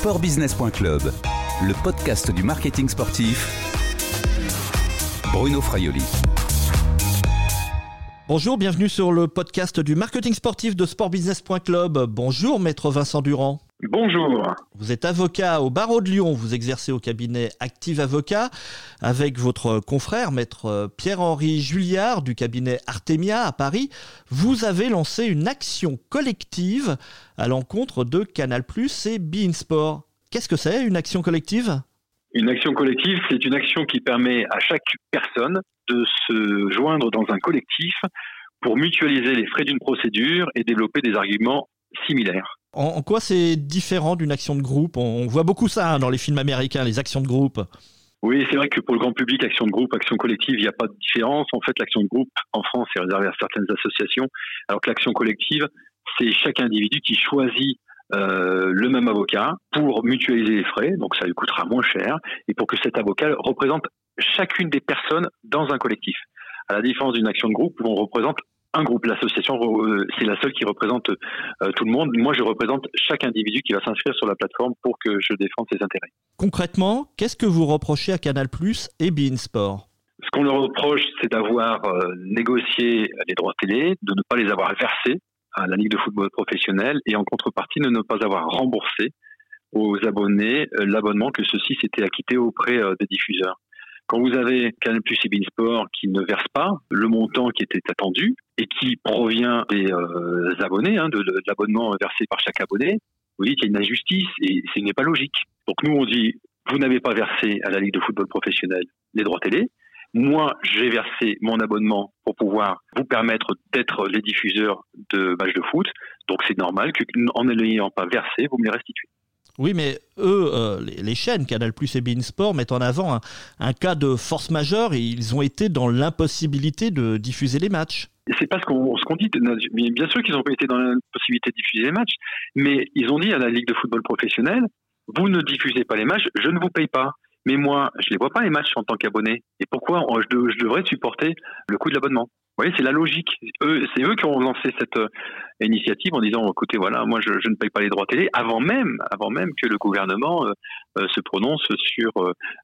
Sportbusiness.club, le podcast du marketing sportif. Bruno Fraioli. Bonjour, bienvenue sur le podcast du marketing sportif de sportbusiness.club. Bonjour, maître Vincent Durand. Bonjour. Vous êtes avocat au barreau de Lyon, vous exercez au cabinet Active Avocat avec votre confrère maître Pierre-Henri Julliard du cabinet Artemia à Paris. Vous avez lancé une action collective à l'encontre de Canal+ et Beansport. Qu'est-ce que c'est une action collective? Une action collective, c'est une action qui permet à chaque personne de se joindre dans un collectif pour mutualiser les frais d'une procédure et développer des arguments similaires. En, quoi c'est différent d'une action de groupe? On, voit beaucoup ça dans les films américains, les actions de groupe. Oui, c'est vrai que pour le grand public, action de groupe, action collective, il n'y a pas de différence. En fait, l'action de groupe, en France, est réservée à certaines associations, alors que l'action collective, c'est chaque individu qui choisit euh, le même avocat pour mutualiser les frais, donc ça lui coûtera moins cher, et pour que cet avocat représente chacune des personnes dans un collectif. À la différence d'une action de groupe où on représente un groupe. L'association, euh, c'est la seule qui représente euh, tout le monde. Moi, je représente chaque individu qui va s'inscrire sur la plateforme pour que je défende ses intérêts. Concrètement, qu'est-ce que vous reprochez à Canal Plus et Bein Sport? Ce qu'on leur reproche, c'est d'avoir euh, négocié les droits télé, de ne pas les avoir versés à la Ligue de football professionnel et en contrepartie de ne pas avoir remboursé aux abonnés l'abonnement que ceux-ci s'étaient acquittés auprès des diffuseurs. Quand vous avez Canal Plus et Beansport qui ne versent pas le montant qui était attendu et qui provient des euh, abonnés, hein, de, l'abonnement versé par chaque abonné, vous dites qu'il y a une injustice et ce n'est pas logique. Donc nous on dit vous n'avez pas versé à la Ligue de football professionnel les droits télé. Moi, j'ai versé mon abonnement pour pouvoir vous permettre d'être les diffuseurs de matchs de foot. Donc c'est normal qu'en ne l'ayant pas versé, vous me les restituez. Oui, mais eux, euh, les, chaînes Canal Plus et Bein Sport mettent en avant un, cas de force majeure et ils ont été dans l'impossibilité de diffuser les matchs. C'est pas ce qu'on dit. Bien sûr qu'ils ont été dans l'impossibilité de diffuser les matchs, mais ils ont dit à la Ligue de football professionnel vous ne diffusez pas les matchs, je ne vous paye pas. Mais moi, je les vois pas les matchs en tant qu'abonné. Et pourquoi je devrais supporter le coût de l'abonnement? C'est la logique. c'est eux qui ont lancé cette euh, initiative en disant, écoutez, voilà, moi, je, ne paye pas les droits télé, avant même, que le gouvernement euh, euh, se prononce sur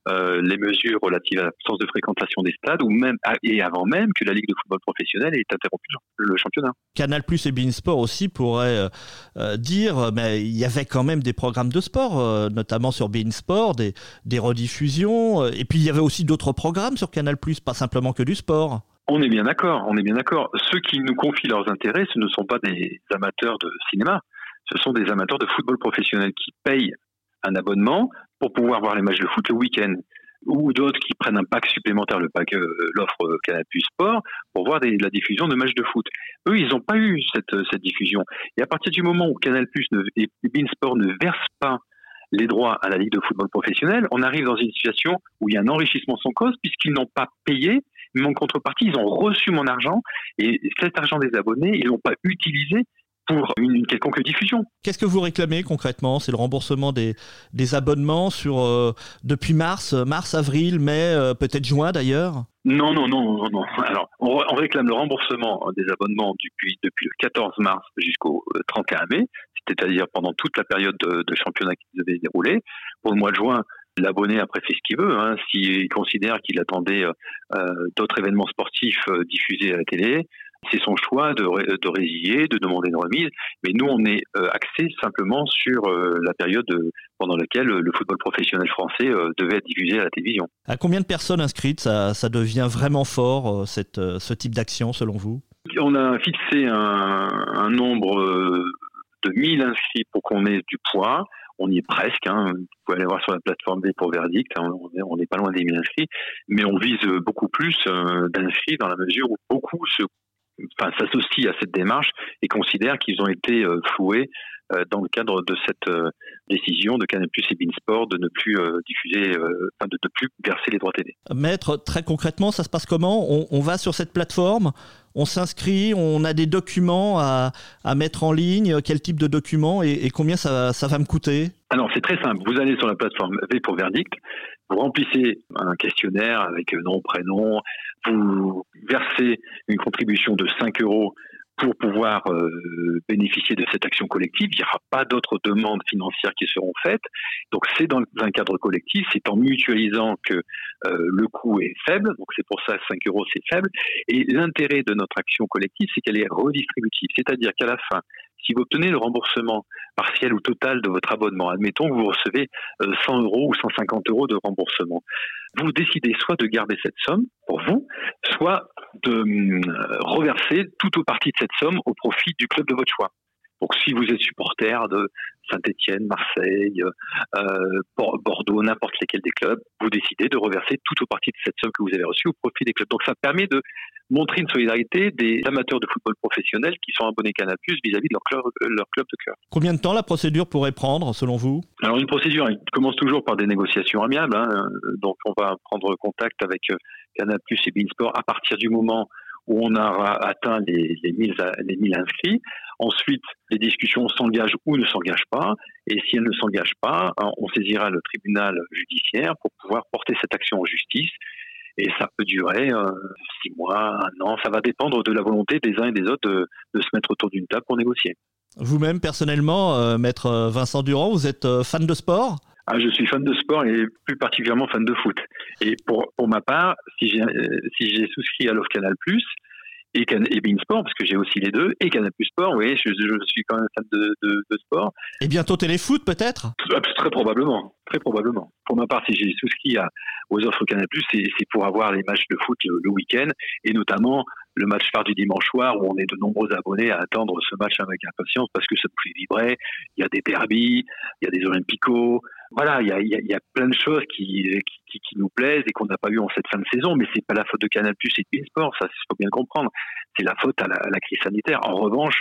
les mesures relatives à l'absence de fréquentation des stades, ou même et avant même que la Ligue de football professionnel ait interrompu le championnat. Canal Plus et Beansport aussi pourraient dire, mais il y avait quand même des programmes de sport, notamment sur Beansport, des, des rediffusions, et puis il y avait aussi d'autres programmes sur Canal Plus, pas simplement que du sport. On est bien d'accord, on est bien d'accord. Ceux qui nous confient leurs intérêts, ce ne sont pas des amateurs de cinéma, ce sont des amateurs de football professionnel qui payent un abonnement pour pouvoir voir les matchs de foot le week-end ou d'autres qui prennent un pack supplémentaire, le pack, euh, l'offre Canal Sport, pour voir la diffusion de matchs de foot. Eux, ils n'ont pas eu cette, cette, diffusion. Et à partir du moment où Canal Plus et Sport ne versent pas les droits à la Ligue de football professionnel, on arrive dans une situation où il y a un enrichissement sans cause puisqu'ils n'ont pas payé mais en contrepartie, ils ont reçu mon argent et cet argent des abonnés, ils l'ont pas utilisé pour une, quelconque diffusion. Qu'est-ce que vous réclamez concrètement? C'est le remboursement des, des abonnements sur euh, depuis mars, mars, avril, mai, euh, peut-être juin d'ailleurs? Non, non, non, non, non. Alors, on, réclame le remboursement des abonnements depuis, depuis le 14 mars jusqu'au 31 euh, mai, c'est-à-dire pendant toute la période de, de championnat qui devait dérouler. Pour le mois de juin, l'abonné après fait ce qu'il veut. Hein. S'il considère qu'il attendait euh, euh, d'autres événements sportifs euh, diffusés à la télé, c'est son choix de, de résilier, de demander une remise. Mais nous, on est axé simplement sur la période pendant laquelle le football professionnel français devait être diffusé à la télévision. À combien de personnes inscrites ça, ça devient vraiment fort, cette, ce type d'action, selon vous? On a fixé un, un nombre de 1000 inscrits pour qu'on ait du poids on y est presque. Hein. Vous pouvez aller voir sur la plateforme B pour Verdict. Hein. On n'est pas loin des 1000 inscrits, mais on vise beaucoup plus euh, d'inscrits dans la mesure où beaucoup s'associent à cette démarche et considèrent qu'ils ont été euh, floués euh, dans le cadre de cette décision de Canal Plus et Beansport de ne plus diffuser, de ne plus verser les droits télé. Maître, très concrètement, ça se passe comment? On, va sur cette plateforme, on s'inscrit, on a des documents à, mettre en ligne, quel type de documents et, combien ça, va me coûter? Alors c'est très simple, vous allez sur la plateforme V pour Verdict, vous remplissez un questionnaire avec nom, prénom, vous versez une contribution de 5 euros pour pouvoir euh, bénéficier de cette action collective. Il n'y aura pas d'autres demandes financières qui seront faites. Donc c'est dans un cadre collectif, c'est en mutualisant que euh, le coût est faible. Donc c'est pour ça 5 euros c'est faible. Et l'intérêt de notre action collective, c'est qu'elle est redistributive. C'est-à-dire qu'à la fin, si vous obtenez le remboursement partiel ou total de votre abonnement, admettons que vous recevez 100 euh, euros ou 150 euros de remboursement, vous décidez soit de garder cette somme pour vous, soit de euh, reverser toute ou partie de cette somme au profit du club de votre choix. Donc si vous êtes supporter de Saint-Étienne, Marseille, euh, Bordeaux, n'importe lesquels des clubs, vous décidez de reverser toute ou partie de cette somme que vous avez reçue au profit des clubs. Donc ça permet de montrer une solidarité des amateurs de football professionnel qui sont abonnés Canal+ vis-à-vis de leur club, leur club de cœur. Combien de temps la procédure pourrait prendre selon vous? Alors une procédure elle commence toujours par des négociations amiables. Hein. donc on va prendre contact avec euh, Canal+ et Beansport à partir du moment où on aura atteint les, les, 1000, les 1000 inscrits. Ensuite, les discussions s'engagent ou ne s'engagent pas. Et si elles ne s'engagent pas, hein, on saisira le tribunal judiciaire pour pouvoir porter cette action en justice. Et ça peut durer euh, six mois, un an. Ça va dépendre de la volonté des uns et des autres de, de se mettre autour d'une table pour négocier. Vous-même, personnellement, euh, maître Vincent Durand, vous êtes euh, fan de sport? Ah, je suis fan de sport et plus particulièrement fan de foot. Et pour, pour ma part, si j'ai euh, si souscrit à l'offre Canal+, et, Can et Sport, parce que j'ai aussi les deux, et Canal Plus Sport, oui, je, je, suis quand même fan de, de, de sport. Et bientôt Téléfoot, peut-être? Très probablement, très probablement. Pour ma part, si j'ai souscrit à, aux offres Canal Plus, c'est pour avoir les matchs de foot le, week-end, et notamment le match phare du dimanche soir, où on est de nombreux abonnés à attendre ce match avec impatience, parce que ça nous fait vibrer. Il y a des derbies, il y a des Olympicos, voilà, il y a, il plein de choses qui, nous plaisent et qu'on n'a pas eu en cette fin de saison, mais c'est pas la faute de Canal Plus et de Sport, ça faut bien comprendre. C'est la faute à la, à la, crise sanitaire. En revanche,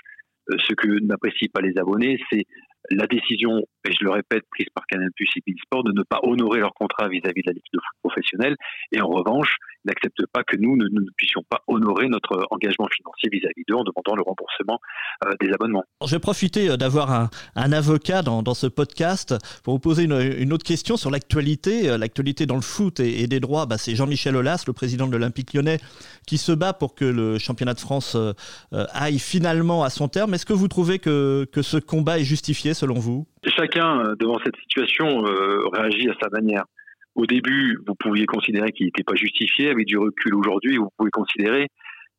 euh, ce que n'apprécient pas les abonnés, c'est la décision, et je le répète, prise par Canal Plus et Sport de ne pas honorer leur contrat vis-à-vis de la Ligue de foot professionnelle. Et en revanche, ils n'acceptent pas que nous, ne, puissions pas honorer notre engagement financier vis-à-vis d'eux en demandant le remboursement euh, des abonnements. Je vais profiter euh, d'avoir un, avocat dans, ce podcast pour vous poser une, autre question sur l'actualité. Euh, l'actualité dans le foot et, des droits, bah, c'est Jean-Michel Aulas, le président de l'Olympique lyonnais, qui se bat pour que le championnat de France euh, aille finalement à son terme. Est-ce que vous trouvez que ce combat est justifié selon vous? Chacun, euh, devant cette situation, euh, réagit à sa manière. Au début, vous pouviez considérer qu'il n'était pas justifié. Avec du recul aujourd'hui, vous pouvez considérer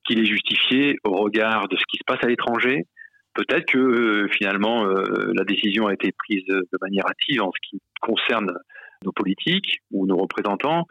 qu'il est justifié au regard de ce qui se passe à l'étranger. Peut-être que euh, finalement, la décision a été prise de manière hâtive en ce qui concerne nos politiques ou nos représentants.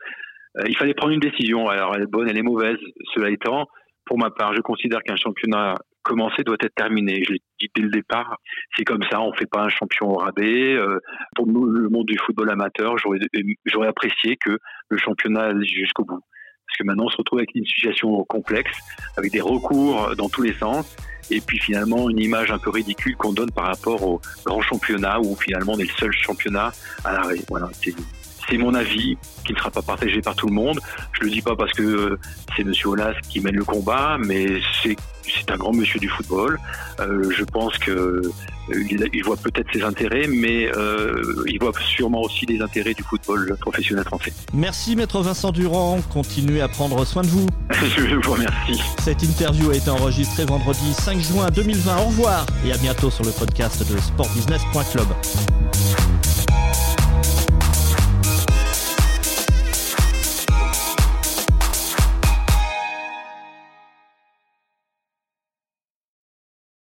il fallait prendre une décision. Alors, elle est bonne, elle est mauvaise. Cela étant, pour ma part, je considère qu'un championnat commencer doit être terminé. Je l'ai dit dès le départ, c'est comme ça, on ne fait pas un champion au rabais. Euh, pour nous, le monde du football amateur, j'aurais apprécié que le championnat aille jusqu'au bout. Parce que maintenant, on se retrouve avec une situation complexe, avec des recours dans tous les sens, et puis finalement une image un peu ridicule qu'on donne par rapport au grand championnat, où finalement on est le seul championnat à l'arrêt. Voilà, c'est mon avis qui ne sera pas partagé par tout le monde. Je le dis pas parce que euh, c'est Monsieur Olas qui mène le combat, mais c'est c'est un grand monsieur du football. Euh, je pense que euh, il, voit peut-être ses intérêts, mais euh, il voit sûrement aussi les intérêts du football professionnel français. Merci Maître Vincent Durand, continuez à prendre soin de vous. je vous remercie. Cette interview a été enregistrée vendredi 5 juin 2020. Au revoir et à bientôt sur le podcast de sportbusiness.club.